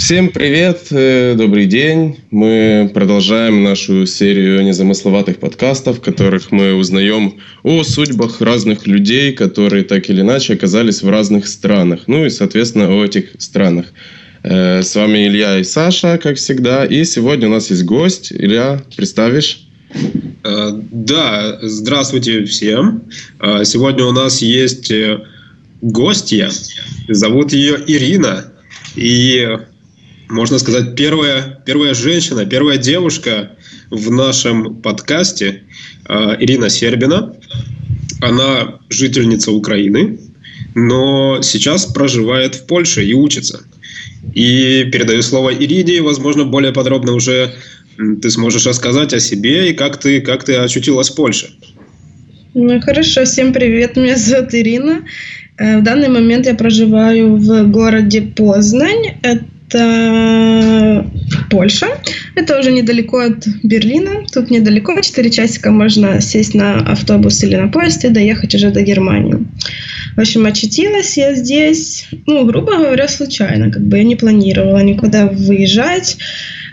Всем привет, э, добрый день. Мы продолжаем нашу серию незамысловатых подкастов, в которых мы узнаем о судьбах разных людей, которые так или иначе оказались в разных странах. Ну и, соответственно, о этих странах. Э, с вами Илья и Саша, как всегда. И сегодня у нас есть гость. Илья, представишь? Э, да, здравствуйте всем. Сегодня у нас есть гостья. Зовут ее Ирина. И можно сказать, первая, первая женщина, первая девушка в нашем подкасте э, Ирина Сербина. Она жительница Украины, но сейчас проживает в Польше и учится. И передаю слово Ирине, возможно, более подробно уже ты сможешь рассказать о себе и как ты, как ты очутилась в Польше. Ну, хорошо, всем привет, меня зовут Ирина. Э, в данный момент я проживаю в городе Познань. Это Польша. Это уже недалеко от Берлина. Тут недалеко, 4 часика можно сесть на автобус или на поезд и доехать уже до Германии. В общем, очутилась я здесь, ну, грубо говоря, случайно. Как бы я не планировала никуда выезжать.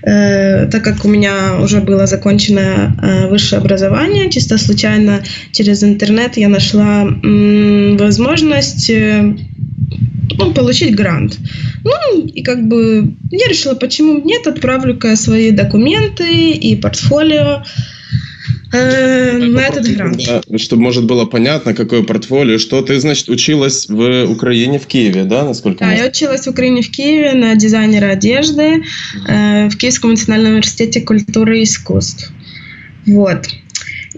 Э, так как у меня уже было закончено э, высшее образование, чисто случайно через интернет я нашла м, возможность э, ну, получить грант. Ну, и как бы я решила, почему нет, отправлю-ка свои документы и портфолио э, на этот грант. Чтобы, может, было понятно, какое портфолио, что ты, значит, училась в Украине, в Киеве, да, насколько? Да, я училась в Украине, в Киеве на дизайнера одежды э, в Киевском национальном университете культуры и искусств. Вот.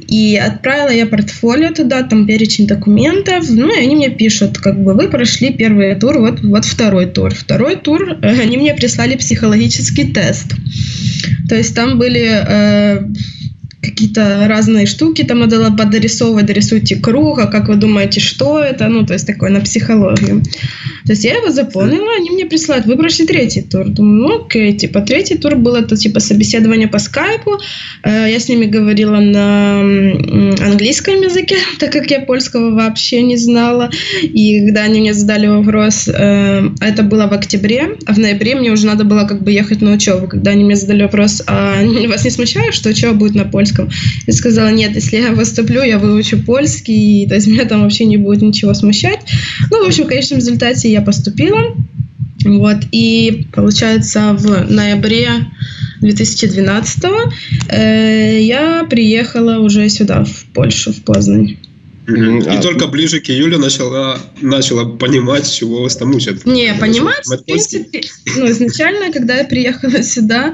И отправила я портфолио туда, там перечень документов, ну и они мне пишут, как бы вы прошли первый тур, вот, вот второй тур. Второй тур, э, они мне прислали психологический тест. То есть там были э, какие-то разные штуки, там было подрисовывать, дорисуйте круг, а как вы думаете, что это, ну, то есть такое на психологию. То есть я его заполнила, они мне присылают, вы третий тур. Думаю, ну окей, типа третий тур был это типа собеседование по скайпу, э, я с ними говорила на английском языке, так как я польского вообще не знала, и когда они мне задали вопрос, э, это было в октябре, а в ноябре мне уже надо было как бы ехать на учебу, когда они мне задали вопрос, а вас не смущает, что учеба будет на польском? Польском. Я сказала, нет, если я поступлю, я выучу польский, то есть меня там вообще не будет ничего смущать. Ну, в общем, в конечном результате я поступила. Вот, и получается в ноябре 2012 э, я приехала уже сюда, в Польшу, в Познань. И а, только ближе к июлю начала, начала понимать, чего вас там учат. Не, понимать, в принципе, ну, изначально, когда я приехала сюда,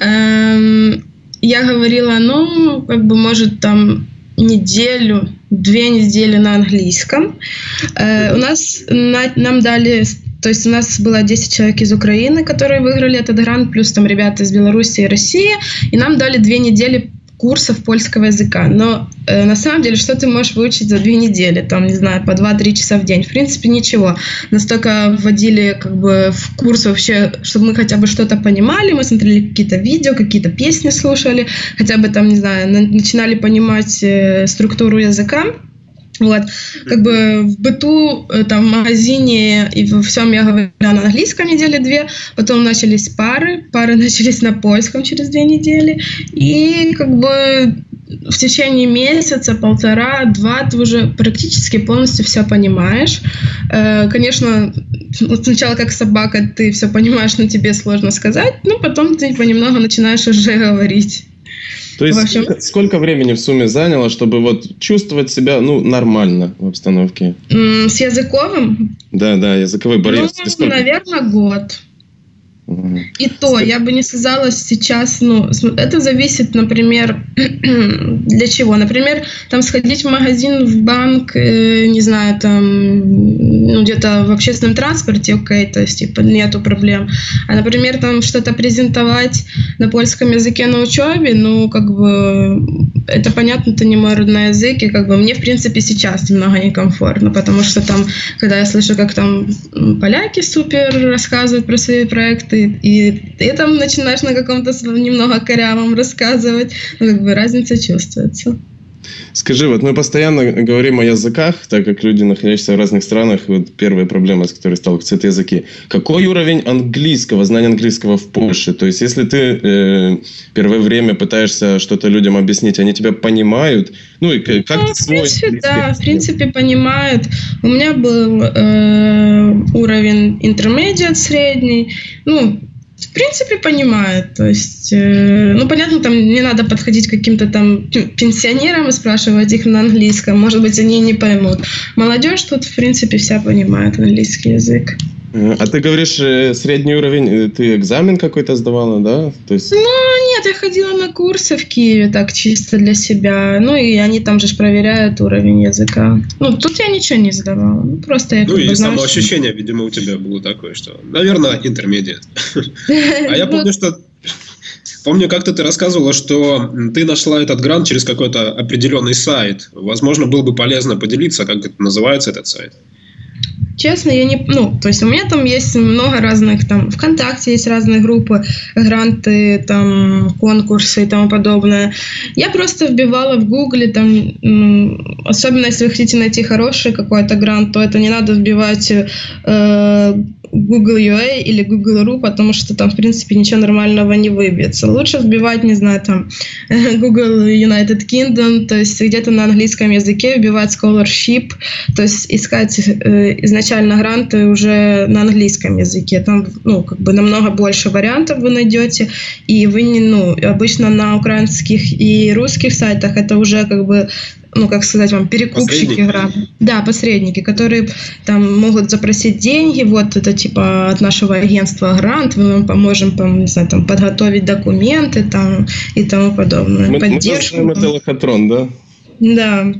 эм, я говорила, ну, как бы, может, там неделю, две недели на английском. Э, у нас на, нам дали то есть у нас было 10 человек из Украины, которые выиграли этот грант, плюс там ребята из Беларуси и России, и нам дали две недели курсов польского языка. Но э, на самом деле, что ты можешь выучить за две недели? Там, не знаю, по 2-3 часа в день. В принципе, ничего. Настолько вводили как бы в курс вообще, чтобы мы хотя бы что-то понимали. Мы смотрели какие-то видео, какие-то песни слушали. Хотя бы там, не знаю, начинали понимать э, структуру языка. Вот, как бы в быту, э, там, в магазине и во всем я говорила на английском недели две, потом начались пары, пары начались на польском через две недели, и как бы в течение месяца, полтора, два ты уже практически полностью все понимаешь. Э, конечно, сначала как собака ты все понимаешь, но тебе сложно сказать, но потом ты понемногу начинаешь уже говорить. То есть общем... сколько, сколько времени в сумме заняло, чтобы вот чувствовать себя ну нормально в обстановке? С языковым? Да, да, языковой барьер. Ну, наверное, год. И то, я бы не сказала сейчас, ну, это зависит, например, для чего. Например, там сходить в магазин, в банк, э, не знаю, там, ну, где-то в общественном транспорте, окей, то есть, типа, нету проблем. А, например, там что-то презентовать на польском языке на учебе, ну, как бы, это понятно, это не мой родной язык, и как бы мне, в принципе, сейчас немного некомфортно, потому что там, когда я слышу, как там поляки супер рассказывают про свои проекты, и ты там начинаешь на каком-то немного корявом рассказывать, ну, как бы разница чувствуется. Скажи, вот мы постоянно говорим о языках, так как люди, находящиеся в разных странах, вот первая проблема, с которой сталкиваются, это языки. Какой уровень английского, знания английского в Польше? То есть, если ты э, первое время пытаешься что-то людям объяснить, они тебя понимают? Ну, и как ну, ты в принципе, Да, в принципе, понимают. У меня был э, уровень intermediate средний. Ну, в принципе, понимает. То есть, э, ну, понятно, там не надо подходить к каким-то там пенсионерам и спрашивать их на английском. Может быть, они не поймут. Молодежь тут, в принципе, вся понимает английский язык. А ты говоришь, э, средний уровень, э, ты экзамен какой-то сдавала, да? То есть... Ну, нет, я ходила на курсы в Киеве, так чисто для себя. Ну, и они там же проверяют уровень языка. Ну, тут я ничего не сдавала. Ну, просто я Ну, и самоощущение, видимо, у тебя было такое, что, наверное, интермедиат. А я помню, что Помню, как-то ты рассказывала, что ты нашла этот грант через какой-то определенный сайт. Возможно, было бы полезно поделиться, как это называется этот сайт. Честно, я не... Ну, то есть у меня там есть много разных, там, ВКонтакте есть разные группы, гранты, там, конкурсы и тому подобное. Я просто вбивала в Гугле, там, особенно если вы хотите найти хороший какой-то грант, то это не надо вбивать э, Google UA или Google.ru, потому что там, в принципе, ничего нормального не выбьется. Лучше вбивать, не знаю, там, Google United Kingdom, то есть где-то на английском языке вбивать scholarship, то есть искать э, изначально гранты уже на английском языке. Там, ну, как бы намного больше вариантов вы найдете, и вы не, ну, обычно на украинских и русских сайтах это уже как бы ну, как сказать вам, перекупщики граб. Да, посредники, которые там могут запросить деньги, вот это типа от нашего агентства грант, мы вам поможем, там, не знаю, там, подготовить документы там и тому подобное. Мы, Поддержку. Мы это лохотрон, да? Да.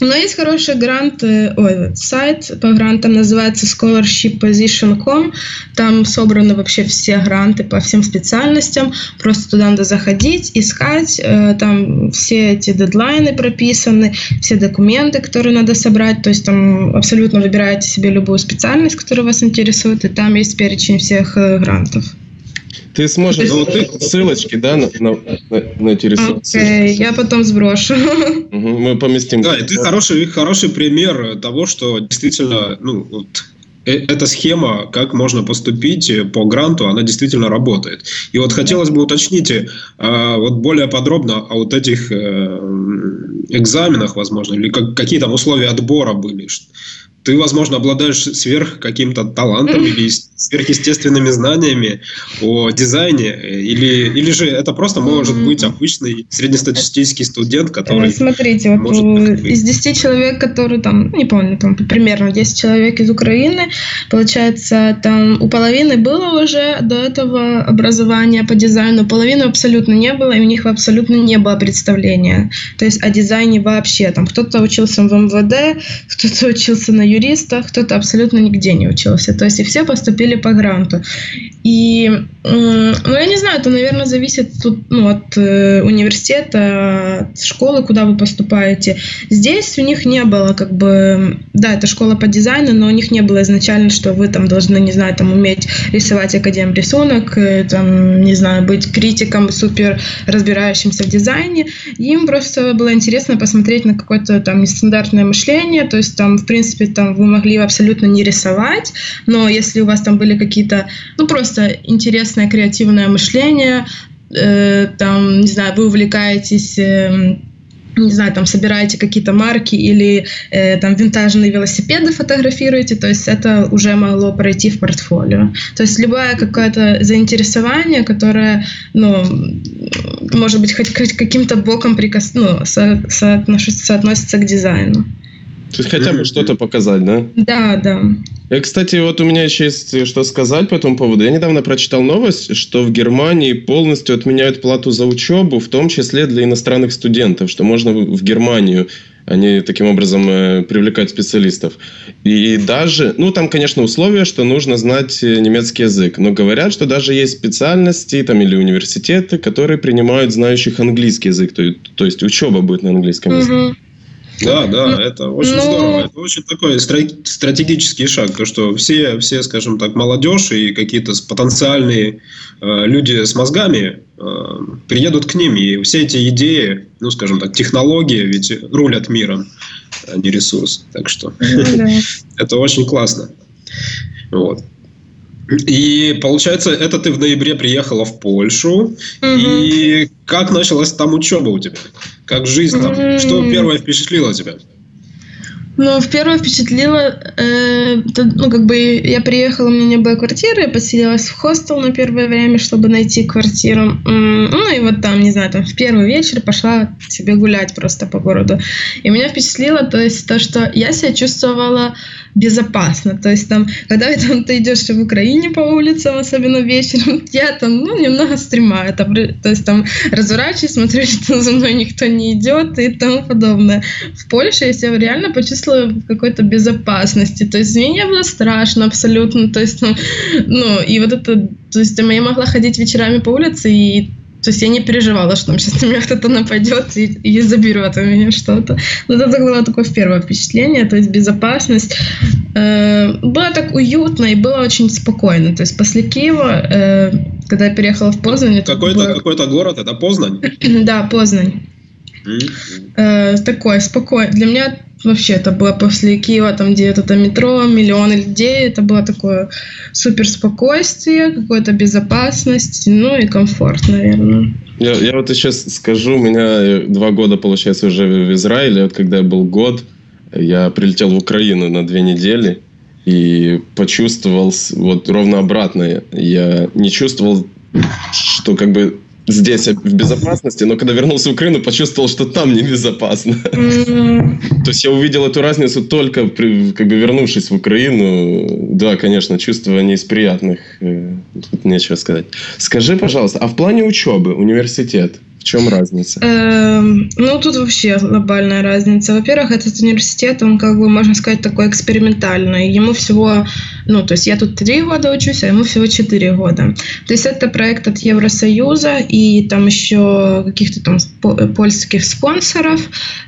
Но есть хороший грант, ой, сайт по грантам называется scholarshipposition.com. Там собраны вообще все гранты по всем специальностям. Просто туда надо заходить, искать. Э, там все эти дедлайны прописаны, все документы, которые надо собрать. То есть там абсолютно выбираете себе любую специальность, которая вас интересует, и там есть перечень всех э, грантов. Ты сможешь ну, ты ссылочки, да, на, на, на эти ресурсы. Okay, я потом сброшу. Угу, мы поместим. Да, и ты хороший, хороший пример того, что действительно, ну, вот, э, эта схема, как можно поступить по гранту, она действительно работает. И вот хотелось бы уточнить а, вот более подробно о вот этих э, экзаменах, возможно, или как, какие там условия отбора были ты, возможно, обладаешь сверх каким-то талантом или сверхъестественными знаниями о дизайне, или, или же это просто может быть обычный среднестатистический студент, который... Э, смотрите, вот из 10 человек, которые там, не помню, там примерно 10 человек из Украины, получается, там у половины было уже до этого образование по дизайну, половины абсолютно не было, и у них абсолютно не было представления. То есть о дизайне вообще. Там кто-то учился в МВД, кто-то учился на юриста, кто-то абсолютно нигде не учился. То есть и все поступили по гранту. И, ну, я не знаю, это, наверное, зависит тут, ну, от э, университета, от школы, куда вы поступаете. Здесь у них не было, как бы, да, это школа по дизайну, но у них не было изначально, что вы там должны, не знаю, там уметь рисовать академ рисунок, э, там, не знаю, быть критиком, супер разбирающимся в дизайне. Им просто было интересно посмотреть на какое-то там нестандартное мышление, то есть там, в принципе, там вы могли абсолютно не рисовать, но если у вас там были какие-то, ну, просто интересное креативное мышление, э, там, не знаю, вы увлекаетесь... Э, не знаю, там собираете какие-то марки или э, там винтажные велосипеды фотографируете, то есть это уже могло пройти в портфолио. То есть любое какое-то заинтересование, которое, ну, может быть, хоть, каким-то боком прикос... ну, со, соотносится к дизайну. То есть хотя бы что-то показать, да? Да, да. И, кстати, вот у меня еще есть что сказать по этому поводу. Я недавно прочитал новость, что в Германии полностью отменяют плату за учебу, в том числе для иностранных студентов, что можно в Германию они таким образом э, привлекают специалистов. И даже, ну там, конечно, условия, что нужно знать э, немецкий язык, но говорят, что даже есть специальности там или университеты, которые принимают знающих английский язык, то, то есть учеба будет на английском языке. Да, да, это очень ну... здорово. Это очень такой стратегический шаг, то что все, все, скажем так, молодежь и какие-то потенциальные э, люди с мозгами э, приедут к ним, и все эти идеи, ну, скажем так, технологии ведь рулят миром, а не ресурс. Так что это очень классно. Вот. И получается, это ты в ноябре приехала в Польшу. Угу. И как началась там учеба у тебя? Как жизнь там? Угу. Что первое впечатлило тебя? Ну, в первое впечатлило, э, то, ну, как бы я приехала, у меня не было квартиры, я поселилась в хостел на первое время, чтобы найти квартиру. Ну, и вот там, не знаю, там в первый вечер пошла себе гулять просто по городу. И меня впечатлило, то есть то, что я себя чувствовала безопасно. То есть там, когда там, ты идешь в Украине по улицам, особенно вечером, я там, ну, немного стремаю. Там, то есть там разворачиваюсь, смотрю, что за мной никто не идет и тому подобное. В Польше я себя реально почувствовала в какой-то безопасности. То есть мне не было страшно абсолютно. То есть, ну, ну и вот это, то есть я могла ходить вечерами по улице и то есть я не переживала, что там сейчас на меня кто-то нападет и, и заберет у меня что-то. Но это было такое первое впечатление, то есть безопасность. Э, было так уютно и было очень спокойно. То есть после Киева, э, когда я переехала в Познань... Какой-то было... какой город, это Познань? да, Познань. Mm-hmm. Э, такой спокойный. Для меня вообще это было после Киева, там где это метро, миллионы людей, это было такое супер спокойствие, какая-то безопасность, ну и комфорт, наверное. Я, я вот сейчас скажу, у меня два года, получается, уже в Израиле, вот когда я был год, я прилетел в Украину на две недели и почувствовал вот ровно обратное. Я не чувствовал, что как бы здесь в безопасности, но когда вернулся в Украину, почувствовал, что там небезопасно. Mm-hmm. То есть я увидел эту разницу только при, как бы вернувшись в Украину. Да, конечно, чувство не из приятных. Э, тут нечего сказать. Скажи, пожалуйста, а в плане учебы университет? В чем разница? Эм, ну, тут вообще глобальная разница. Во-первых, этот университет, он, как бы, можно сказать, такой экспериментальный. Ему всего, ну, то есть я тут три года учусь, а ему всего четыре года. То есть это проект от Евросоюза и там еще каких-то там польских спонсоров.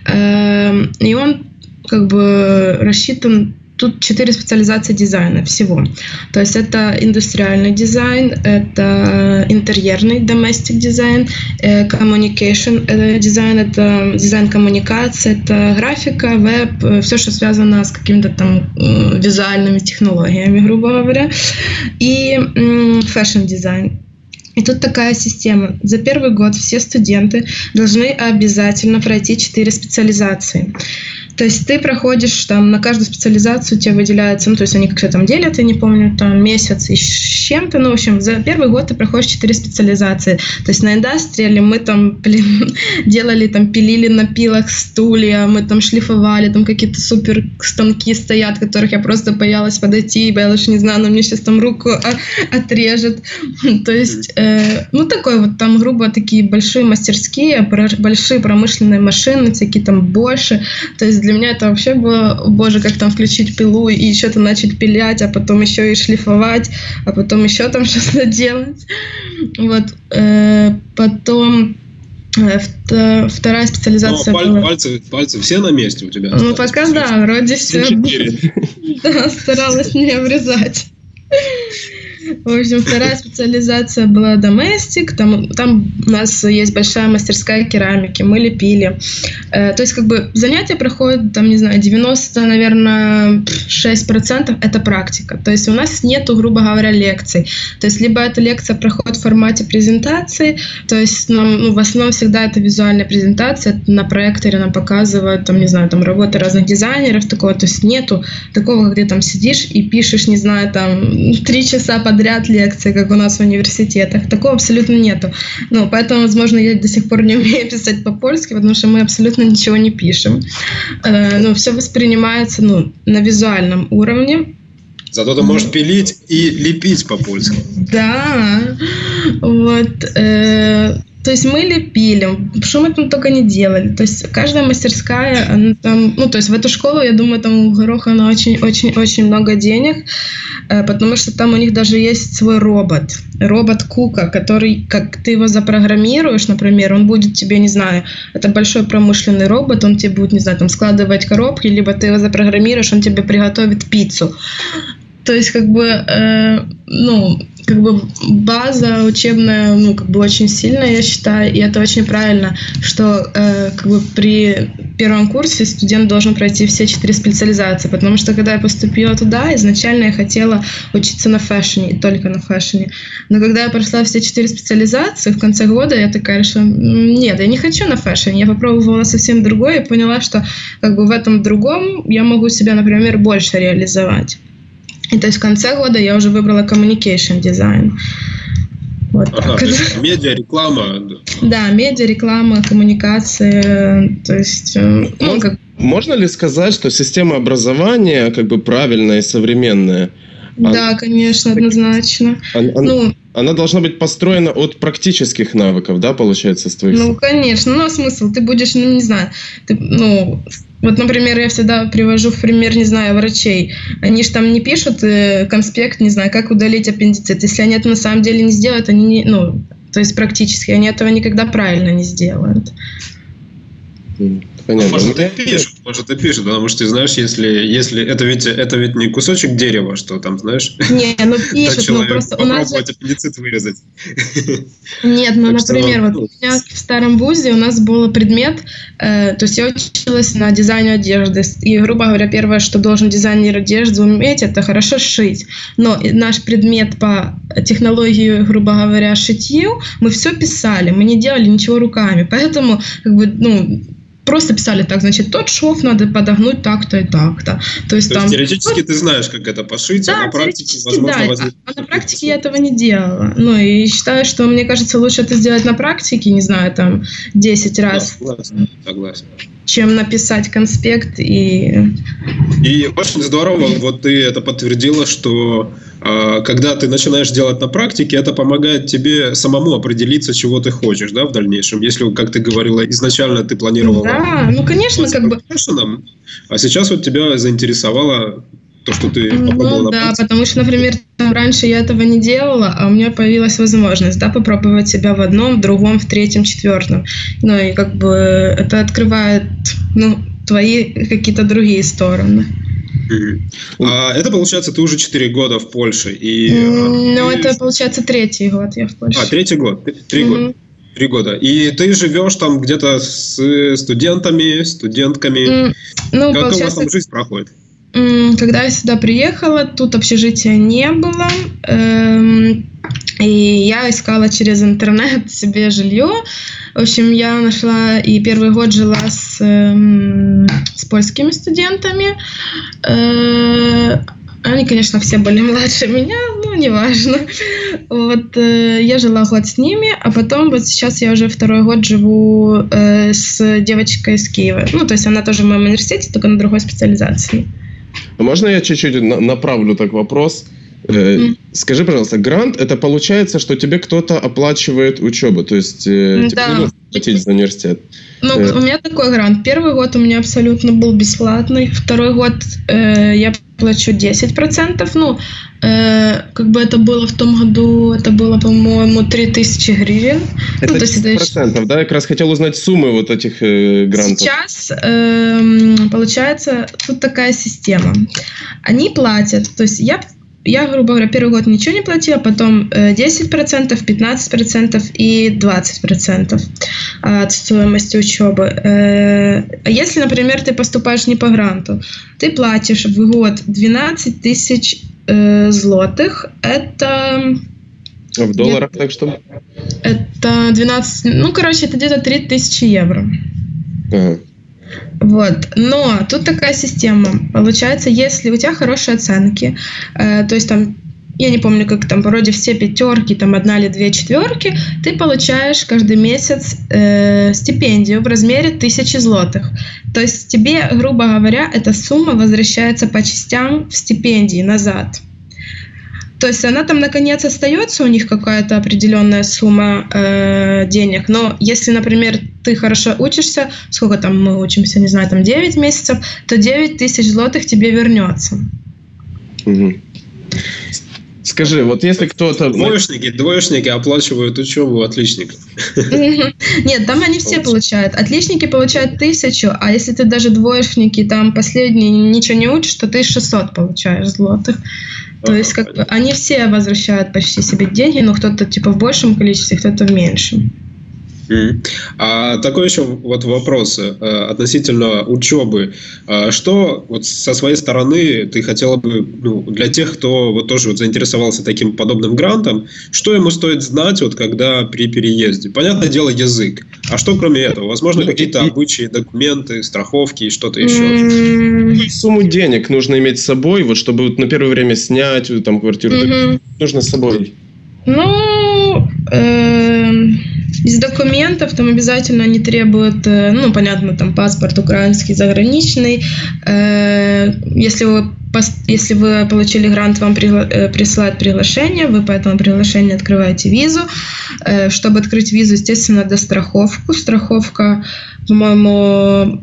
Эм, и он как бы рассчитан Тут четыре специализации дизайна всего. То есть это индустриальный дизайн, это интерьерный domestic дизайн, э, communication э, дизайн, это дизайн коммуникации, это графика, веб, э, все, что связано с какими-то там визуальными технологиями, грубо говоря, и fashion дизайн. И тут такая система. За первый год все студенты должны обязательно пройти четыре специализации. То есть ты проходишь там на каждую специализацию тебе выделяется, ну то есть они как-то там делят, я не помню, там месяц и с чем-то, ну в общем за первый год ты проходишь четыре специализации. То есть на индастриале мы там, блин, делали там, пилили на пилах стулья, мы там шлифовали, там какие-то супер станки стоят, которых я просто боялась подойти, боялась, не знаю, она мне сейчас там руку отрежет. То есть, э, ну такой вот там грубо такие большие мастерские, большие промышленные машины, всякие там больше. То есть для меня это вообще было, боже, как там включить пилу и что-то начать пилять, а потом еще и шлифовать, а потом еще там что-то делать. Вот. Э, потом э, Вторая специализация. Но паль, была... пальцы, пальцы все на месте у тебя? Ну, пока да, вроде все. Да, старалась не обрезать. В общем, вторая специализация была доместик. Там, там у нас есть большая мастерская керамики. Мы лепили. Э, то есть, как бы занятия проходят, там, не знаю, 90, наверное, 6% это практика. То есть у нас нету, грубо говоря, лекций. То есть либо эта лекция проходит в формате презентации, то есть нам, ну, в основном всегда это визуальная презентация. На проекторе нам показывают, там, не знаю, там работы разных дизайнеров, такого. То есть нету такого, где там сидишь и пишешь, не знаю, там, три часа подряд лекции, как у нас в университетах. Такого абсолютно нету. Ну, поэтому, возможно, я до сих пор не умею писать по-польски, потому что мы абсолютно ничего не пишем. Э, ну, все воспринимается ну, на визуальном уровне. Зато ты можешь пилить и лепить по-польски. Да, вот. Э, то есть мы лепили, что мы там только не делали. То есть каждая мастерская, она там, ну, то есть в эту школу, я думаю, там у Гороха очень-очень-очень много денег, э, потому что там у них даже есть свой робот, робот Кука, который, как ты его запрограммируешь, например, он будет тебе, не знаю, это большой промышленный робот, он тебе будет, не знаю, там складывать коробки, либо ты его запрограммируешь, он тебе приготовит пиццу. То есть, как бы, э, ну, как бы база учебная, ну, как бы очень сильная, я считаю, и это очень правильно, что э, как бы при первом курсе студент должен пройти все четыре специализации, потому что когда я поступила туда, изначально я хотела учиться на фэшне, и только на фэшне. Но когда я прошла все четыре специализации, в конце года я такая решила, нет, я не хочу на фэшне, я попробовала совсем другое и поняла, что как бы в этом другом я могу себя, например, больше реализовать. И то есть в конце года я уже выбрала communication дизайн. Вот ага, так. медиа, реклама. Да, медиа, реклама, коммуникация, то есть... Э, ну, как... Можно ли сказать, что система образования как бы правильная и современная? Да, она... конечно, однозначно. Она, ну, она должна быть построена от практических навыков, да, получается, с твоих... Ну, конечно, ну, а смысл? Ты будешь, ну, не знаю, ты, ну, вот, например, я всегда привожу в пример, не знаю, врачей. Они же там не пишут э, конспект, не знаю, как удалить аппендицит. Если они это на самом деле не сделают, они не, ну, то есть практически они этого никогда правильно не сделают. Понятно. Может, ты пишешь, может, ты пишешь, потому что ты знаешь, если, если это ведь это ведь не кусочек дерева, что там, знаешь? Не, ну пишет, ну просто у нас... Попробовать аппендицит вырезать. Нет, ну, например, вот ну, у меня в старом вузе у нас был предмет, э, то есть я училась на дизайне одежды, и, грубо говоря, первое, что должен дизайнер одежды уметь, это хорошо шить. Но наш предмет по технологии, грубо говоря, шитью, мы все писали, мы не делали ничего руками, поэтому, как бы, ну, просто писали так, значит, тот шов надо подогнуть так-то и так-то. То есть, То там, есть теоретически ты знаешь, как это пошить, да, а на практике, возможно, да, возникнет... а на практике я этого не делала. Ну, и считаю, что, мне кажется, лучше это сделать на практике, не знаю, там, 10 раз. Согласен, согласен чем написать конспект и... И очень здорово, вот ты это подтвердила, что когда ты начинаешь делать на практике, это помогает тебе самому определиться, чего ты хочешь, да, в дальнейшем. Если, как ты говорила, изначально ты планировала... Да, ну, конечно, как бы... А сейчас вот тебя заинтересовало то, что ты ну попробовала? Ну да, потому что, например, там раньше я этого не делала, а у меня появилась возможность, да, попробовать себя в одном, в другом, в третьем, четвертом. Ну и как бы это открывает, ну, твои какие-то другие стороны. А, это получается, ты уже 4 года в Польше. И, ну, ты... это получается третий год я в Польше. А, третий год. Три mm-hmm. года. Три года. И ты живешь там где-то с студентами, студентками. Mm, ну, как получается... у вас там жизнь проходит? Когда я сюда приехала, тут общежития не было. Эм, и я искала через интернет себе жилье. В общем, я нашла и первый год жила с, эм, с польскими студентами. Э, они, конечно, все были младше меня, но неважно. Вот э, я жила год с ними, а потом вот сейчас я уже второй год живу э, с девочкой из Киева. Ну, то есть она тоже в моем университете, только на другой специализации. Можно я чуть-чуть направлю так вопрос? Mm. Скажи, пожалуйста, грант это получается, что тебе кто-то оплачивает учебу, то есть э, тебе да. нужно платить за университет. Ну, э. у меня такой грант. Первый год у меня абсолютно был бесплатный, второй год э, я плачу 10%. Ну, э, как бы это было в том году, это было, по-моему, 3000 гривен. Это ну, то есть 10%, это... да? Я как раз хотел узнать суммы вот этих э, грантов. Сейчас, э, получается, тут такая система. Они платят, то есть я я, грубо говоря, первый год ничего не платила, потом 10%, 15% и 20% от стоимости учебы. Э, а если, например, ты поступаешь не по гранту, ты платишь в год 12 тысяч э, злотых. Это... А в долларах так что? Это 12... Ну, короче, это где-то 3 тысячи евро. Ага. Вот. Но тут такая система. Получается, если у тебя хорошие оценки, э, то есть там я не помню, как там вроде все пятерки, там одна или две четверки, ты получаешь каждый месяц э, стипендию в размере тысячи злотых. То есть тебе, грубо говоря, эта сумма возвращается по частям в стипендии назад. То есть она там наконец остается у них какая-то определенная сумма э, денег, но если, например, ты хорошо учишься, сколько там мы учимся, не знаю, там 9 месяцев, то 9 тысяч злотых тебе вернется. Угу. Скажи, вот если кто-то... Двоечники, двоечники оплачивают учебу отличников. Нет, там они все получают. Отличники получают тысячу, а если ты даже двоечники, там последний ничего не учишь, то ты 600 получаешь злотых. То есть как бы они все возвращают почти себе деньги, но кто-то типа в большем количестве, кто-то в меньшем. А такой еще вот вопрос э, относительно учебы. А что вот со своей стороны ты хотела бы ну, для тех, кто вот тоже вот заинтересовался таким подобным грантом, что ему стоит знать, вот когда при переезде? Понятное дело, язык. А что кроме этого? Возможно, какие-то обычаи, документы, страховки и что-то еще? Сумму денег нужно иметь с собой, вот чтобы на первое время снять там квартиру. Нужно с собой. Ну, эм, из документов там обязательно они требуют, э, ну, понятно, там паспорт украинский, заграничный. Э, если вы если вы получили грант, вам э, присылают приглашение, вы по этому приглашению открываете визу. Чтобы открыть визу, естественно, надо страховку. Страховка, по-моему,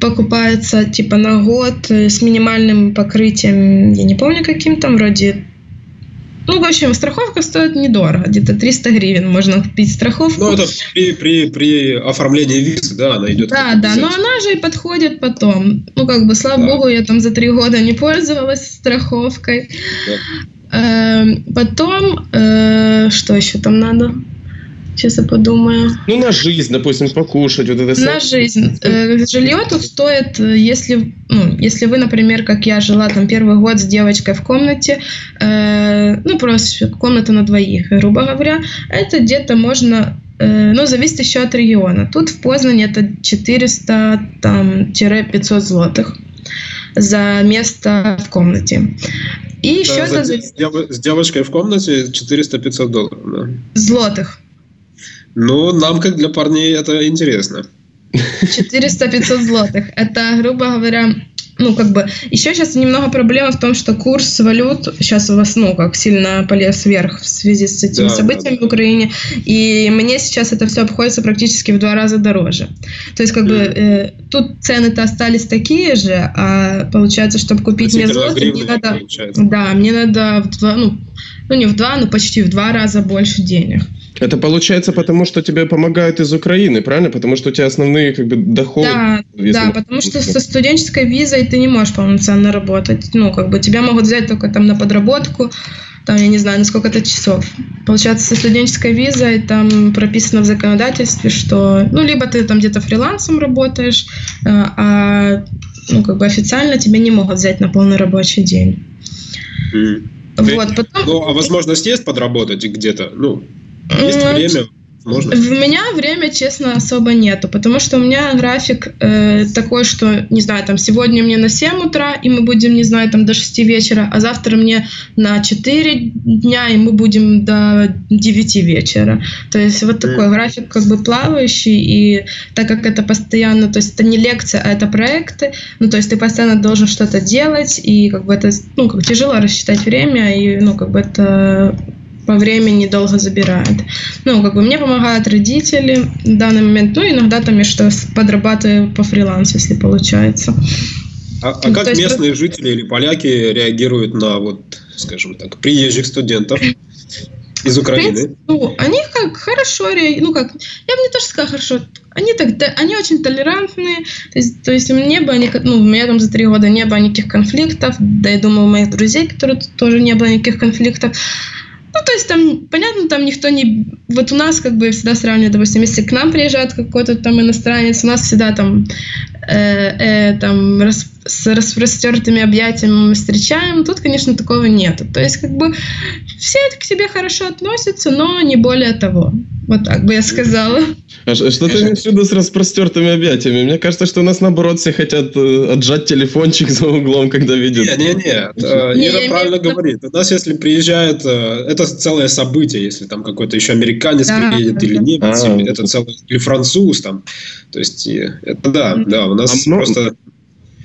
покупается типа на год с минимальным покрытием, я не помню каким там, вроде ну, в общем, страховка стоит недорого, где-то 300 гривен можно купить страховку. Ну, это при, при, при оформлении визы, да, она идет. Да, да, но она же и подходит потом. Ну, как бы, слава да. богу, я там за три года не пользовалась страховкой. Да. Э, потом, э, что еще там надо? Сейчас я подумаю. Ну, на жизнь, допустим, покушать. Вот это на жизнь. Э, жилье тут стоит, э, если, ну, если вы, например, как я жила там первый год с девочкой в комнате, э, ну, просто комната на двоих, грубо говоря, это где-то можно э, ну, зависит еще от региона. Тут в Познане это 400-500 злотых за место в комнате. И еще это... За, с девочкой в комнате 400-500 долларов, да? Злотых. Ну, нам, как для парней, это интересно. 400-500 злотых. Это, грубо говоря, ну, как бы, еще сейчас немного проблема в том, что курс валют сейчас у вас, ну, как сильно полез вверх в связи с этими да, событиями да, да. в Украине, и мне сейчас это все обходится практически в два раза дороже. То есть, как mm. бы, э, тут цены-то остались такие же, а получается, чтобы купить мне злоты, мне надо, да, мне надо в два, ну, ну, не в два, но почти в два раза больше денег. Это получается потому, что тебе помогают из Украины, правильно? Потому что у тебя основные как бы доходы. Да, да, потому что со студенческой визой ты не можешь полноценно работать. Ну, как бы тебя могут взять только там на подработку, там, я не знаю, на сколько-то часов. Получается, со студенческой визой там прописано в законодательстве, что, ну, либо ты там где-то фрилансом работаешь, э, а, ну, как бы официально тебя не могут взять на полный рабочий день. Mm. Вот, потом... Ну, а возможность есть подработать где-то? Ну, есть время, можно? В меня время, честно, особо нету, потому что у меня график э, такой, что, не знаю, там сегодня мне на 7 утра, и мы будем, не знаю, там до 6 вечера, а завтра мне на 4 дня, и мы будем до 9 вечера. То есть вот такой mm. график как бы плавающий, и так как это постоянно, то есть это не лекция, а это проекты, ну то есть ты постоянно должен что-то делать, и как бы это, ну как тяжело рассчитать время, и ну как бы это по времени долго забирает. Ну, как бы мне помогают родители в данный момент, ну, иногда там я что подрабатываю по фрилансу, если получается. А, а как есть, местные жители или поляки реагируют на, вот, скажем так, приезжих студентов? Из Украины? Принципе, ну, они как хорошо реагируют, ну как, я бы не тоже сказала хорошо, они так, да, они очень толерантные, то есть, то есть не было, никак, ну, у меня там за три года не было никаких конфликтов, да, я думаю, у моих друзей, которые тоже не было никаких конфликтов, ну, то есть там, понятно, там никто не... Вот у нас как бы всегда сравнивают, допустим, если к нам приезжает какой-то там иностранец, у нас всегда там, э, э, там рас, с распростертыми объятиями мы встречаем. Тут, конечно, такого нет. То есть как бы все к тебе хорошо относятся, но не более того. Вот так бы я сказала. А что ты имеешь в виду с распростертыми объятиями? Мне кажется, что у нас наоборот все хотят э, отжать телефончик за углом, когда видят. Нет, нет, нет. Ира правильно говорит. У нас, если приезжает, э, это целое событие, если там какой-то еще американец да, приедет да, или немец, а, это целое, или француз там. То есть, это да, да, у нас а просто...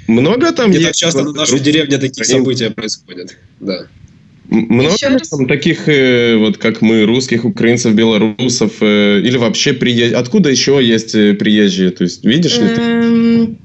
Много там есть? часто на нашей деревне такие события происходят, да. Много ли там таких, э, вот как мы, русских, украинцев, белорусов, э, или вообще приезжие? Откуда еще есть э, приезжие? То есть видишь ли ты? Эм,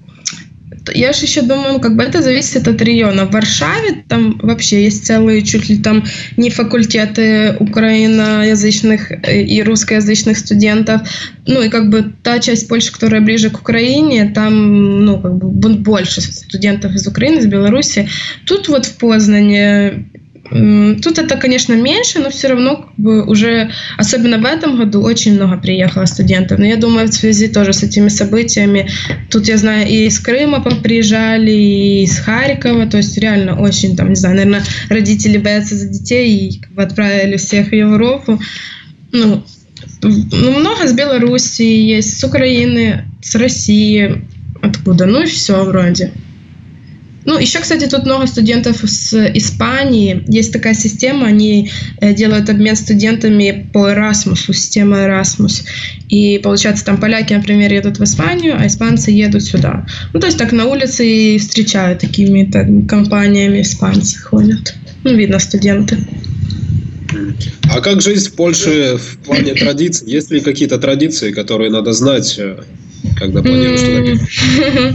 я же еще думаю, как бы это зависит от района. В Варшаве там вообще есть целые чуть ли там не факультеты украиноязычных и русскоязычных студентов. Ну и как бы та часть Польши, которая ближе к Украине, там ну как бы больше студентов из Украины, из Беларуси. Тут вот в Познане Тут это, конечно, меньше, но все равно как бы, уже, особенно в этом году, очень много приехало студентов. Но я думаю, в связи тоже с этими событиями, тут я знаю, и из Крыма приезжали, и из Харькова, то есть реально очень, там, не знаю, наверное, родители боятся за детей и как бы, отправили всех в Европу. Ну, ну, много с Беларуси есть, с Украины, с России, откуда, ну и все вроде. Ну, еще, кстати, тут много студентов с Испании. Есть такая система, они э, делают обмен студентами по Erasmus, система Erasmus. И получается, там поляки, например, едут в Испанию, а испанцы едут сюда. Ну, то есть так на улице и встречают такими так, компаниями испанцы ходят. Ну, видно, студенты. А как жизнь в Польше в плане традиций? Есть ли какие-то традиции, которые надо знать э, когда планируешь туда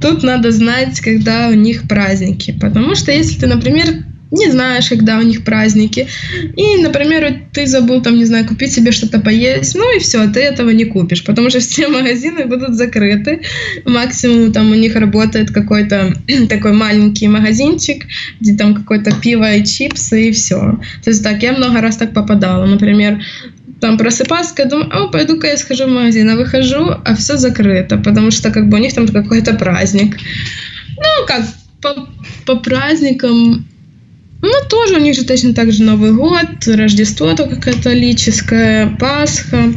Тут надо знать, когда у них праздники. Потому что если ты, например, не знаешь, когда у них праздники. И, например, ты забыл, там, не знаю, купить себе что-то поесть, ну и все, ты этого не купишь, потому что все магазины будут закрыты. Максимум там у них работает какой-то такой маленький магазинчик, где там какое-то пиво и чипсы, и все. То есть так, я много раз так попадала. Например, там просыпаюсь, я думаю, о, пойду-ка я схожу в магазин, а выхожу, а все закрыто, потому что как бы у них там какой-то праздник. Ну, как по, по праздникам, ну, тоже у них же точно так же Новый год, Рождество только католическое, Пасха,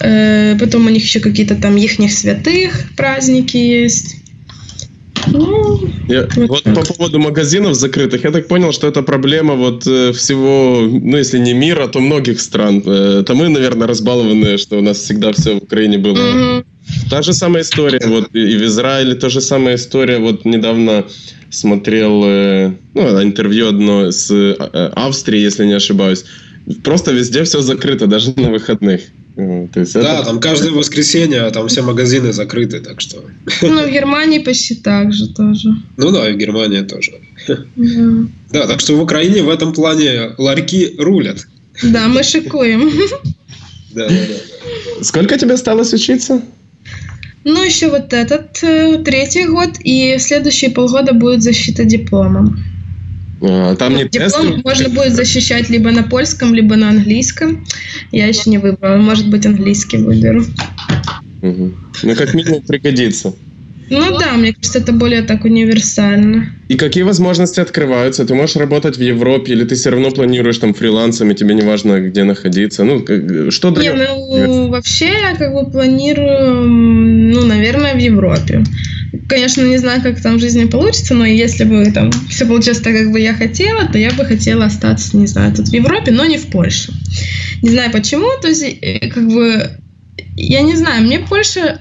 э, потом у них еще какие-то там их святых праздники есть. Ну, я, вот по поводу магазинов закрытых, я так понял, что это проблема вот э, всего, ну если не мира, то многих стран. Э, это мы, наверное, разбалованные, что у нас всегда все в Украине было. Mm-hmm. Та же самая история, вот и в Израиле та же самая история. Вот недавно смотрел э, ну, интервью одно с Австрии, если не ошибаюсь. Просто везде все закрыто, даже на выходных. То есть да, это... там каждое воскресенье, а там все магазины закрыты, так что... Ну, в Германии почти так же тоже. Ну да, и в Германии тоже. Да. да, так что в Украине в этом плане ларьки рулят. Да, мы шикуем. Да, да, да. Сколько тебе осталось учиться? Ну, еще вот этот э, третий год, и следующие полгода будет защита диплома. А, там не Диплом тесты? можно будет защищать либо на польском, либо на английском. Я еще не выбрала. Может быть, английский выберу. Угу. Ну, как минимум, пригодится. Ну да, мне кажется, это более так универсально. И какие возможности открываются? Ты можешь работать в Европе, или ты все равно планируешь там фрилансом, и тебе не важно, где находиться? Ну, что Не, ну, вообще я как бы планирую, ну, наверное, в Европе. Конечно, не знаю, как там в жизни получится, но если бы там все получилось так, как бы я хотела, то я бы хотела остаться, не знаю, тут в Европе, но не в Польше. Не знаю почему, то есть, э, как бы, я не знаю, мне Польша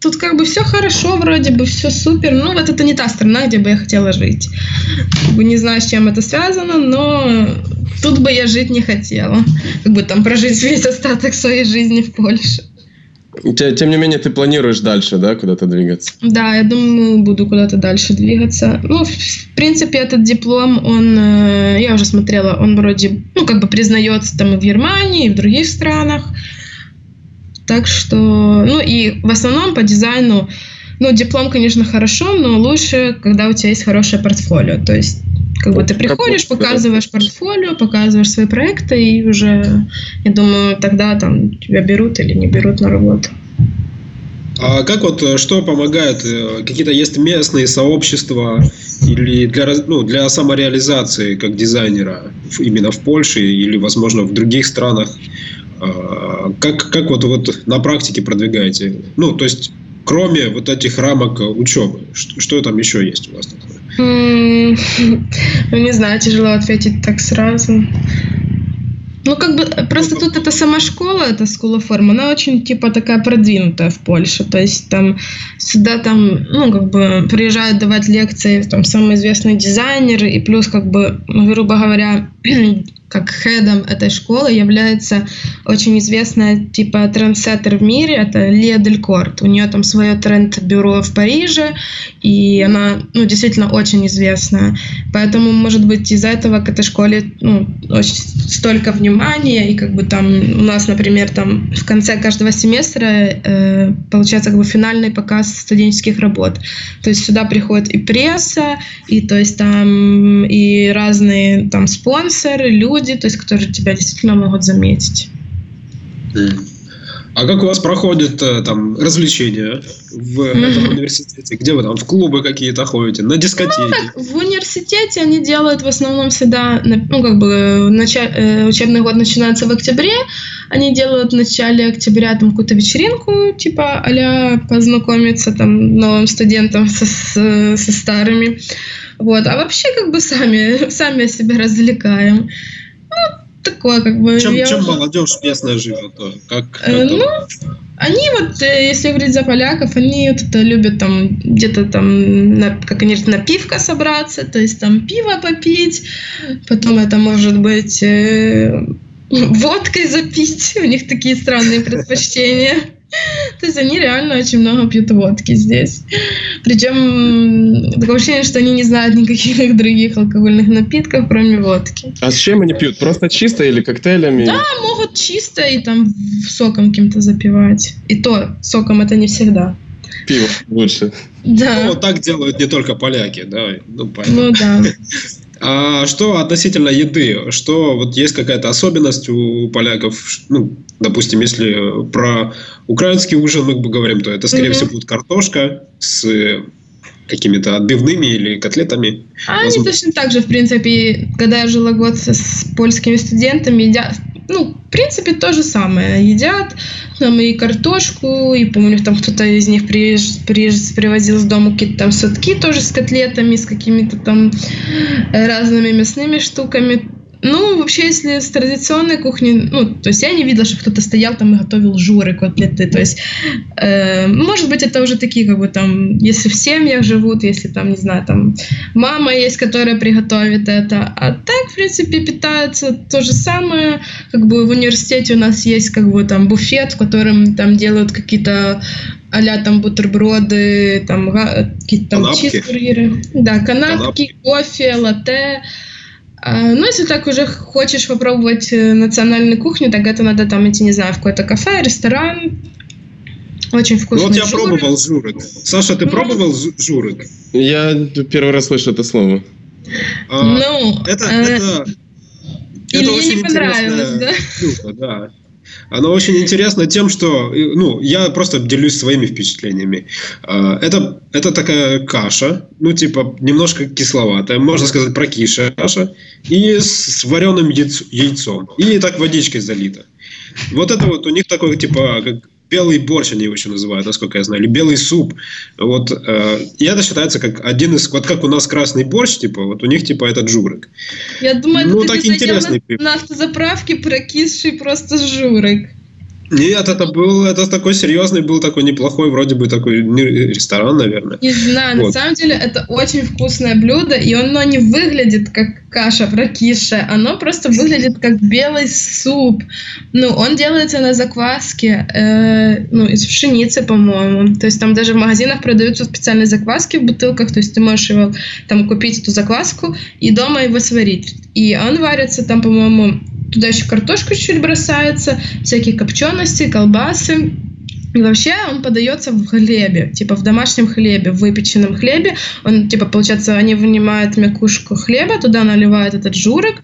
тут как бы все хорошо, вроде бы все супер. Ну, вот это не та страна, где бы я хотела жить. Как бы не знаю, с чем это связано, но тут бы я жить не хотела. Как бы там прожить весь остаток своей жизни в Польше. Тем не менее, ты планируешь дальше, да, куда-то двигаться? Да, я думаю, буду куда-то дальше двигаться. Ну, в принципе, этот диплом, он, э, я уже смотрела, он вроде, ну, как бы признается там и в Германии, и в других странах. Так что, ну и в основном по дизайну, ну, диплом, конечно, хорошо, но лучше, когда у тебя есть хорошее портфолио. То есть, как бы ты приходишь, показываешь портфолио, показываешь свои проекты, и уже, я думаю, тогда там тебя берут или не берут на работу. А как вот, э, что помогает? Э, какие-то есть местные сообщества или для, ну, для самореализации как дизайнера именно в Польше или, возможно, в других странах? А, как, как вот, вот на практике продвигаете? Ну, то есть, кроме вот этих рамок учебы, что, что там еще есть у вас такое? Ну, не знаю, тяжело ответить так сразу. Ну, как бы, просто ну, тут эта сама школа, эта School of Form, она очень, типа, такая продвинутая в Польше. То есть там сюда там, ну, как бы, приезжают давать лекции там самые известные дизайнеры, и плюс, как бы, грубо говоря, как хедом этой школы является очень известная типа трендсеттер в мире, это Лия Делькорт. У нее там свое тренд-бюро в Париже, и она ну, действительно очень известная. Поэтому, может быть, из-за этого к этой школе ну, очень столько внимания, и как бы там у нас, например, там в конце каждого семестра э, получается как бы финальный показ студенческих работ. То есть сюда приходит и пресса, и то есть там и разные там спонсоры, люди, люди, то есть которые тебя действительно могут заметить. А как у вас проходят э, там развлечения в этом университете? Где вы там в клубы какие-то ходите, на дискотеки? Ну, так, в университете они делают в основном всегда, ну как бы началь, э, учебный год начинается в октябре, они делают в начале октября там какую-то вечеринку, типа а познакомиться там новым студентам со, со, со старыми. Вот. А вообще как бы сами, сами себя развлекаем такое, как бы... Чем, чем уже... молодежь местная живет? Как, э, ну, они вот, э, если говорить за поляков, они вот это любят там где-то там, на, как они говорят, на пивко собраться, то есть там пиво попить, потом это может быть э, водкой запить, у них такие странные предпочтения. То есть они реально очень много пьют водки здесь. Причем такое ощущение, что они не знают никаких других алкогольных напитков, кроме водки. А с чем они пьют? Просто чисто или коктейлями? Да, могут чисто и там соком каким-то запивать. И то соком это не всегда. Пиво лучше. Да. Ну, так делают не только поляки, да. Ну, понятно. ну да. А что относительно еды? Что вот есть какая-то особенность у поляков? Ну, допустим, если про украинский ужин мы говорим, то это, скорее mm-hmm. всего, будет картошка с какими-то отбивными или котлетами. А они точно так же, в принципе, когда я жила год с польскими студентами, едят, ну, в принципе, то же самое. Едят там и картошку, и помню, там кто-то из них приезж, приезж, привозил с дома какие-то там сотки тоже с котлетами, с какими-то там разными мясными штуками. Ну, вообще, если с традиционной кухни, ну, то есть я не видела, что кто-то стоял там и готовил журы, котлеты. То есть, э, может быть, это уже такие, как бы там, если в семьях живут, если там, не знаю, там мама есть, которая приготовит это. А так, в принципе, питаются то же самое. Как бы в университете у нас есть как бы там буфет, в котором там делают какие-то а там бутерброды, там какие-то там чизбургеры. Да, канапки, канапки, кофе, латте. А, ну, если так уже хочешь попробовать э, национальную кухню, так это надо там идти, не знаю, в какое-то кафе, ресторан. Очень вкусный Ну, вот я журик. пробовал журик. Саша, ты ну, пробовал журик? Я первый раз слышу это слово. А, ну, это, э, это, это очень не понравилось, да? Штука, да. Оно очень интересно тем, что, ну, я просто делюсь своими впечатлениями. А, это, это такая каша, ну, типа, немножко кисловатая, можно сказать, прокиша каша, и с вареным яйцом, и так водичкой залита. Вот это вот у них такой, типа, как белый борщ они его еще называют, насколько я знаю, или белый суп. Вот, э, и это считается как один из, вот как у нас красный борщ, типа, вот у них типа этот журик. Я думаю, ну, так интересный. На, на автозаправке прокисший просто журик. Нет, это был, это такой серьезный, был такой неплохой, вроде бы такой ресторан, наверное. Не знаю, вот. на самом деле это очень вкусное блюдо, и оно не выглядит как каша прокисшая, оно просто выглядит как белый суп. Ну, он делается на закваске, э, ну, из пшеницы, по-моему. То есть там даже в магазинах продаются специальные закваски в бутылках, то есть ты можешь его там купить, эту закваску, и дома его сварить. И он варится там, по-моему, Туда еще картошку чуть-чуть бросается, всякие копчености, колбасы. И вообще он подается в хлебе, типа в домашнем хлебе, в выпеченном хлебе. Он, типа, получается, они вынимают мякушку хлеба, туда наливают этот журик,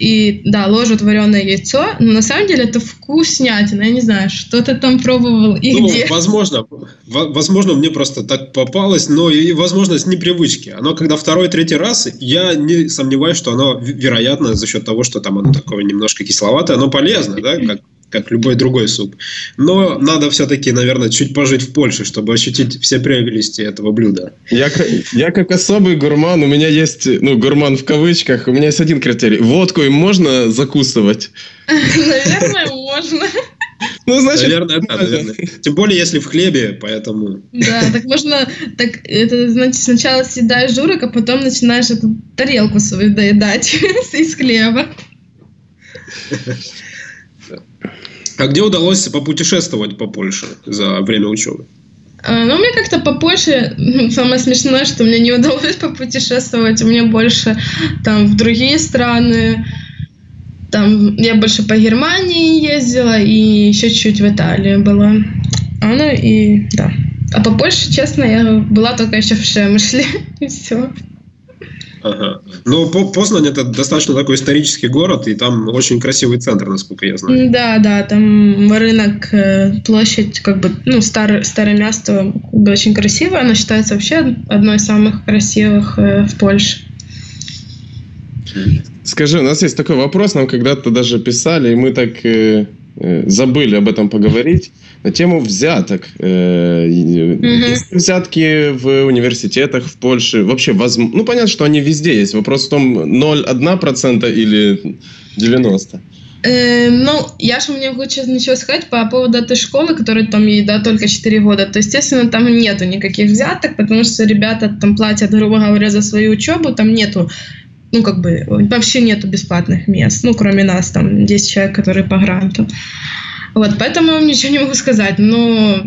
и, да, ложат вареное яйцо. Но на самом деле это вкуснятина. Я не знаю, что ты там пробовал и ну, где. Возможно, возможно, мне просто так попалось, но и, возможно, с непривычки. Оно, когда второй, третий раз, я не сомневаюсь, что оно, вероятно, за счет того, что там оно такое немножко кисловатое, оно полезно, да, как как любой другой суп. Но надо все-таки, наверное, чуть пожить в Польше, чтобы ощутить все прелести этого блюда. Я, я как особый гурман, у меня есть, ну, гурман в кавычках, у меня есть один критерий. Водку им можно закусывать? Наверное, можно. Ну, значит, наверное, да, наверное. Тем более, если в хлебе, поэтому... Да, так можно... Так, это, значит, сначала съедаешь журок, а потом начинаешь эту тарелку свою доедать из хлеба. А где удалось попутешествовать по Польше за время учебы? А, ну, мне как-то по Польше ну, самое смешное, что мне не удалось попутешествовать. Мне больше там в другие страны. Там я больше по Германии ездила и еще чуть в Италии была. А, ну и да. А по Польше, честно, я была только еще в Шемышле. и все. Ага. Ну, Познань это достаточно такой исторический город, и там очень красивый центр, насколько я знаю. Да, да, там рынок, э, площадь, как бы, ну, старое, старое место очень красивое, она считается вообще одной из самых красивых э, в Польше. Скажи, у нас есть такой вопрос, нам когда-то даже писали, и мы так э забыли об этом поговорить на тему взяток. Mm-hmm. Взятки в университетах в Польше. Вообще, возможно, ну, понятно, что они везде есть. Вопрос в том, 0,1% или 90%. Э, ну, я же мне сейчас ничего сказать по поводу этой школы, которая там ей, да, только 4 года. То, естественно, там нету никаких взяток, потому что ребята там платят, грубо говоря, за свою учебу, там нету ну, как бы, вообще нету бесплатных мест, ну, кроме нас, там, 10 человек, которые по гранту. Вот, поэтому ничего не могу сказать. Но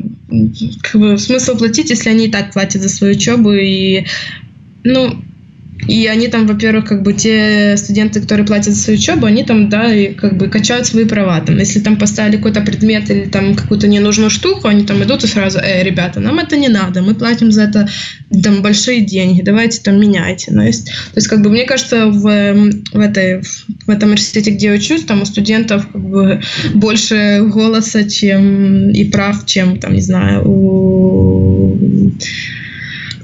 как бы, смысл платить, если они и так платят за свою учебу. И, ну, и они там, во-первых, как бы те студенты, которые платят за свою учебу, они там, да, и как бы качают свои права. Там, если там поставили какой-то предмет или там какую-то ненужную штуку, они там идут и сразу, э, ребята, нам это не надо, мы платим за это там большие деньги, давайте там меняйте. Ну, есть, то есть, как бы, мне кажется, в, в, этой, в этом университете, где я учусь, там у студентов как бы больше голоса, чем и прав, чем, там, не знаю, у,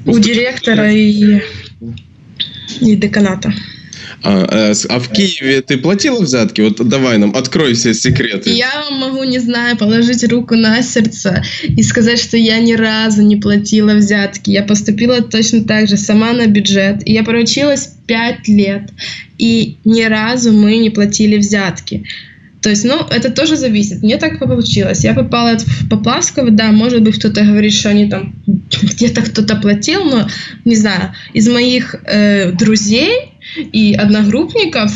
у директора и и деканата. А, э, а в Киеве ты платила взятки? Вот давай нам, открой все секреты. Я могу, не знаю, положить руку на сердце и сказать, что я ни разу не платила взятки. Я поступила точно так же, сама на бюджет. И я проучилась пять лет. И ни разу мы не платили взятки. То есть, ну, это тоже зависит. Мне так получилось. Я попала в Поплавского, да, может быть, кто-то говорит, что они там где-то кто-то платил, но, не знаю, из моих э, друзей и одногруппников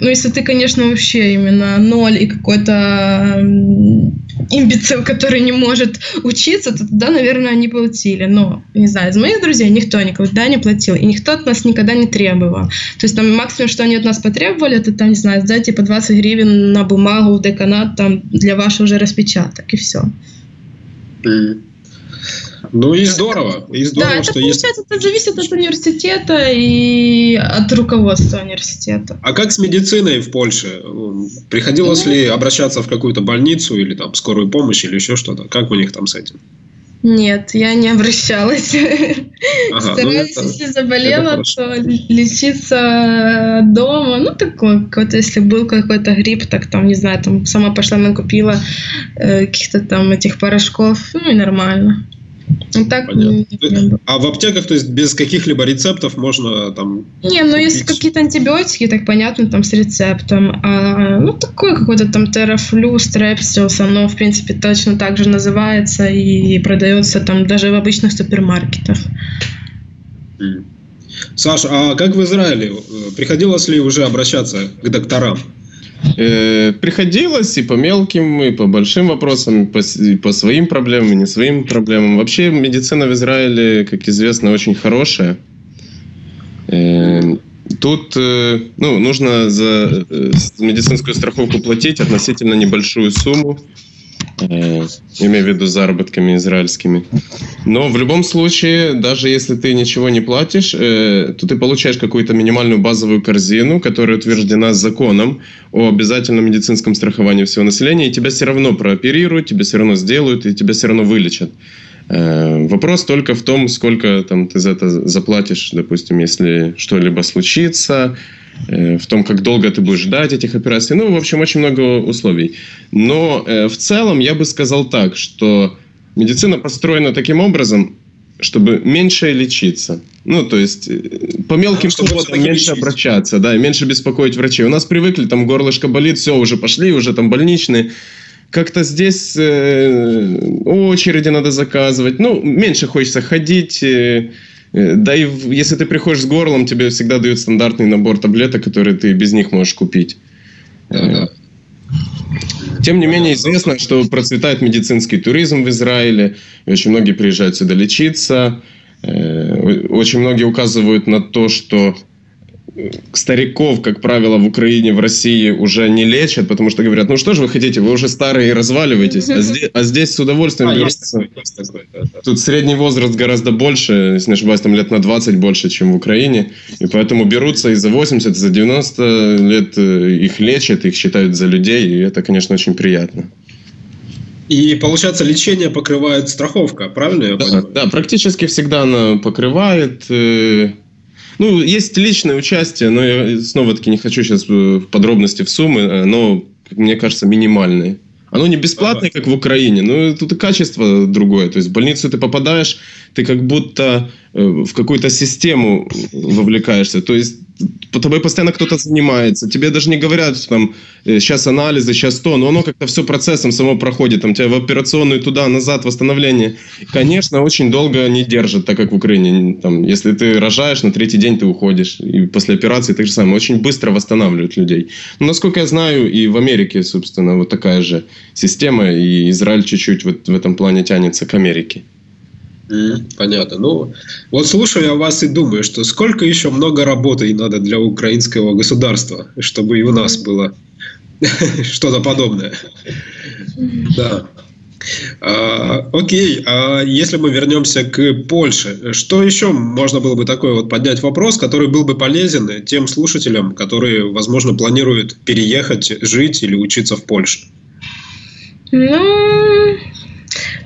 ну, если ты, конечно, вообще именно ноль и какой-то имбецил, который не может учиться, то тогда, наверное, они платили. Но, не знаю, из моих друзей никто никогда не платил, и никто от нас никогда не требовал. То есть там максимум, что они от нас потребовали, это там, не знаю, сдать типа 20 гривен на бумагу в деканат там для вашего уже распечаток, и все. Mm. Ну и здорово. И здорово, да, что это, есть... это зависит от университета и от руководства университета. А как с медициной в Польше? Приходилось ну, ли обращаться в какую-то больницу или там скорую помощь или еще что-то? Как у них там с этим? Нет, я не обращалась. Ага, ну Стараюсь, ну это, если заболела, то лечиться дома. Ну, такое, вот если был какой-то грипп, так там, не знаю, там сама пошла накупила э, каких-то там этих порошков, ну и нормально. Ну, так Понятно. А в аптеках, то есть без каких-либо рецептов можно там... Не, ну если какие-то антибиотики, так понятно, там с рецептом. А, ну, такой какой-то там терафлю, стрепсилс, оно, в принципе, точно так же называется и продается там даже в обычных супермаркетах. Саша, а как в Израиле? Приходилось ли уже обращаться к докторам? Э, приходилось и по мелким, и по большим вопросам, и по, и по своим проблемам, и не своим проблемам. Вообще медицина в Израиле, как известно, очень хорошая. Э, тут э, ну, нужно за медицинскую страховку платить относительно небольшую сумму. Э, имею в виду заработками израильскими. Но в любом случае, даже если ты ничего не платишь, э, то ты получаешь какую-то минимальную базовую корзину, которая утверждена законом о обязательном медицинском страховании всего населения, и тебя все равно прооперируют, тебя все равно сделают, и тебя все равно вылечат. Э, вопрос только в том, сколько там, ты за это заплатишь, допустим, если что-либо случится, в том, как долго ты будешь ждать этих операций. Ну, в общем, очень много условий. Но в целом я бы сказал так, что медицина построена таким образом, чтобы меньше лечиться. Ну, то есть, по мелким а, поводам меньше лечить. обращаться, да, и меньше беспокоить врачей. У нас привыкли, там горлышко болит, все, уже пошли, уже там больничные. Как-то здесь э, очереди надо заказывать. Ну, меньше хочется ходить. Э, да и если ты приходишь с горлом, тебе всегда дают стандартный набор таблеток, которые ты без них можешь купить. Да, да. Тем не менее, известно, что процветает медицинский туризм в Израиле, очень многие приезжают сюда лечиться. Э, очень многие указывают на то, что стариков, как правило, в Украине, в России уже не лечат, потому что говорят, ну что же вы хотите, вы уже старые и разваливаетесь, а здесь, а здесь с удовольствием а, берутся. Тут средний возраст гораздо больше, если не ошибаюсь, там лет на 20 больше, чем в Украине, и поэтому берутся и за 80, и за 90 лет э, их лечат, их считают за людей, и это, конечно, очень приятно. И получается, лечение покрывает страховка, правильно я да, понимаю? Да, практически всегда она покрывает. Э, ну, есть личное участие, но я снова-таки не хочу сейчас в подробности в суммы, но, мне кажется, минимальные. Оно не бесплатное, как в Украине, но тут и качество другое. То есть в больницу ты попадаешь, ты как будто э, в какую-то систему вовлекаешься. То есть тобой постоянно кто-то занимается. Тебе даже не говорят, что там сейчас э, анализы, сейчас то, но оно как-то все процессом само проходит. Там тебя в операционную туда, назад, восстановление. Конечно, очень долго не держит, так как в Украине. Там, если ты рожаешь, на третий день ты уходишь. И после операции так же самое. Очень быстро восстанавливают людей. Но, насколько я знаю, и в Америке, собственно, вот такая же система. И Израиль чуть-чуть вот в этом плане тянется к Америке. Понятно. Ну, вот слушаю я вас и думаю, что сколько еще много работы надо для украинского государства, чтобы и у нас было что-то подобное. Да. А, окей, а если мы вернемся к Польше, что еще можно было бы такой вот поднять вопрос, который был бы полезен тем слушателям, которые, возможно, планируют переехать, жить или учиться в Польше? Ну,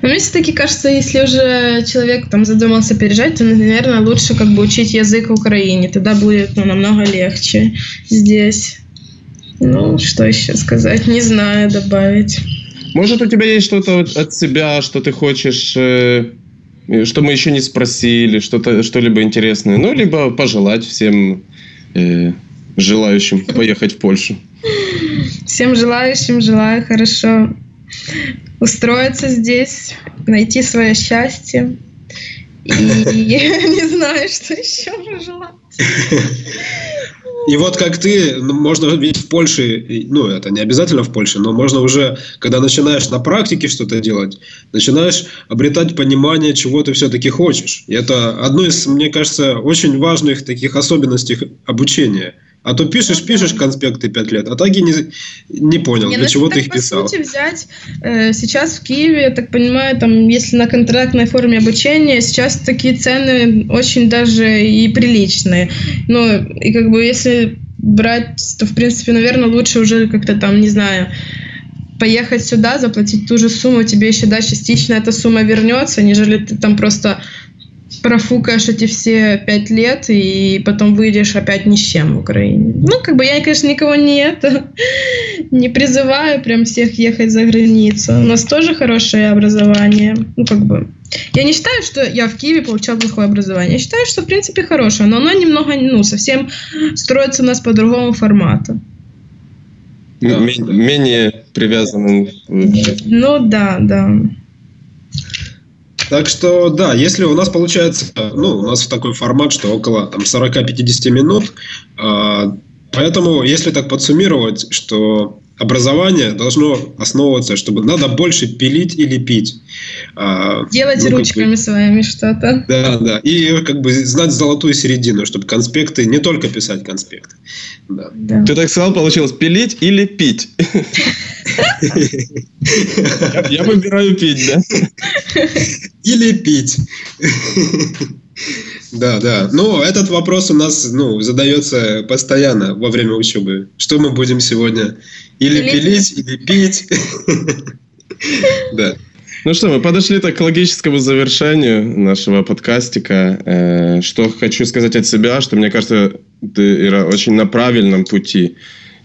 но мне все-таки кажется, если уже человек там задумался переезжать, то, наверное, лучше как бы учить язык в Украине. Тогда будет ну, намного легче здесь. Ну, что еще сказать? Не знаю, добавить. Может, у тебя есть что-то от себя, что ты хочешь, э, что мы еще не спросили, что-то, что-либо интересное? Ну, либо пожелать всем э, желающим поехать в Польшу. Всем желающим желаю хорошо устроиться здесь, найти свое счастье. И не знаю, что еще пожелать. И вот как ты, ну, можно ведь в Польше, ну это не обязательно в Польше, но можно уже, когда начинаешь на практике что-то делать, начинаешь обретать понимание, чего ты все-таки хочешь. И это одно из, мне кажется, очень важных таких особенностей обучения – а то пишешь, пишешь конспекты пять лет, а так и не, не понял, не, для ну, чего ты их по писал. Сути, взять э, сейчас в Киеве, я так понимаю, там, если на контрактной форме обучения, сейчас такие цены очень даже и приличные. Ну, и как бы если брать, то, в принципе, наверное, лучше уже как-то там, не знаю, поехать сюда, заплатить ту же сумму, тебе еще, да, частично эта сумма вернется, нежели ты там просто профукаешь эти все пять лет, и потом выйдешь опять ни с чем в Украине. Ну, как бы я, конечно, никого не это не призываю прям всех ехать за границу. У нас тоже хорошее образование. Ну, как бы. Я не считаю, что я в Киеве получал плохое образование. Я считаю, что, в принципе, хорошее, но оно немного, ну, совсем строится у нас по другому формату. Менее привязанным. Ну да, да. Так что, да, если у нас получается, ну, у нас такой формат, что около там, 40-50 минут, э, поэтому, если так подсуммировать, что образование должно основываться, чтобы надо больше пилить или пить. А, Делать ну, ручками бы, своими что-то. Да, да. И как бы знать золотую середину, чтобы конспекты, не только писать конспекты. Да. Да. Ты так сказал, получилось, пилить или пить? Я выбираю пить, да? Или пить. Да, да. Но этот вопрос у нас ну, задается постоянно во время учебы. Что мы будем сегодня или, или... пилить, или пить? Да. Ну что, мы подошли так к логическому завершению нашего подкастика. Э, что хочу сказать от себя, что мне кажется, ты, Ира, очень на правильном пути.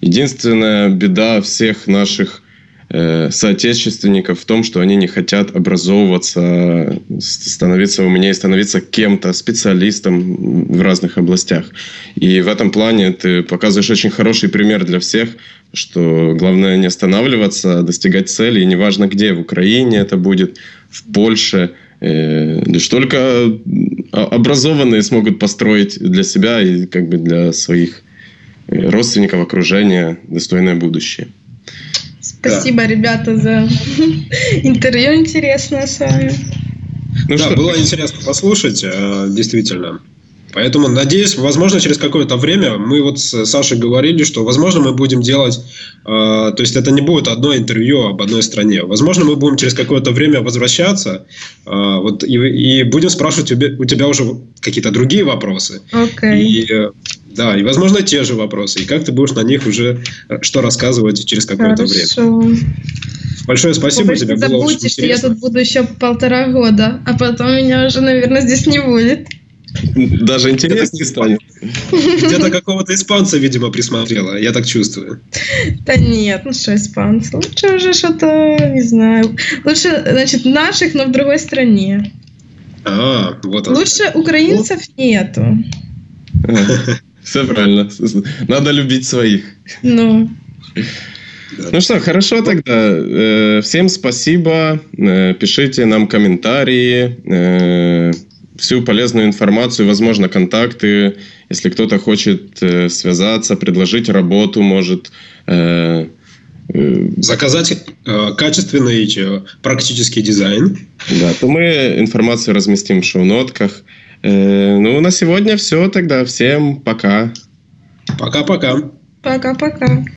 Единственная беда всех наших э, соотечественников в том, что они не хотят образовываться, становиться умнее, становиться кем-то, специалистом в разных областях. И в этом плане ты показываешь очень хороший пример для всех – что главное не останавливаться, а достигать цели, и неважно где, в Украине это будет, в Польше, э, лишь только образованные смогут построить для себя и как бы для своих э, родственников, окружения достойное будущее. Спасибо, да. ребята, за интервью интересное с вами. Ну да, что? было интересно послушать, э, действительно. Поэтому, надеюсь, возможно, через какое-то время мы вот с Сашей говорили, что, возможно, мы будем делать, э, то есть это не будет одно интервью об одной стране. Возможно, мы будем через какое-то время возвращаться э, вот, и, и будем спрашивать у тебя, у тебя уже какие-то другие вопросы. Okay. И, да, и, возможно, те же вопросы. И как ты будешь на них уже э, что рассказывать через какое-то время. Большое спасибо Вы тебе. Не забудьте, что я тут буду еще полтора года, а потом меня уже, наверное, здесь не будет. Даже интереснее станет. Где-то какого-то испанца, видимо, присмотрела. Я так чувствую. Да нет, ну что испанцы. Лучше уже что-то, не знаю. Лучше, значит, наших, но в другой стране. А, вот он. Лучше украинцев нету. Все правильно. Надо любить своих. Ну. Ну что, хорошо тогда. Э, всем спасибо. Э, пишите нам комментарии э, всю полезную информацию, возможно, контакты, если кто-то хочет связаться, предложить работу, может... Заказать э, качественный практический дизайн. Да, то мы информацию разместим в шоу-нотках. Э, ну, на сегодня все тогда. Всем пока. Пока-пока. Пока-пока.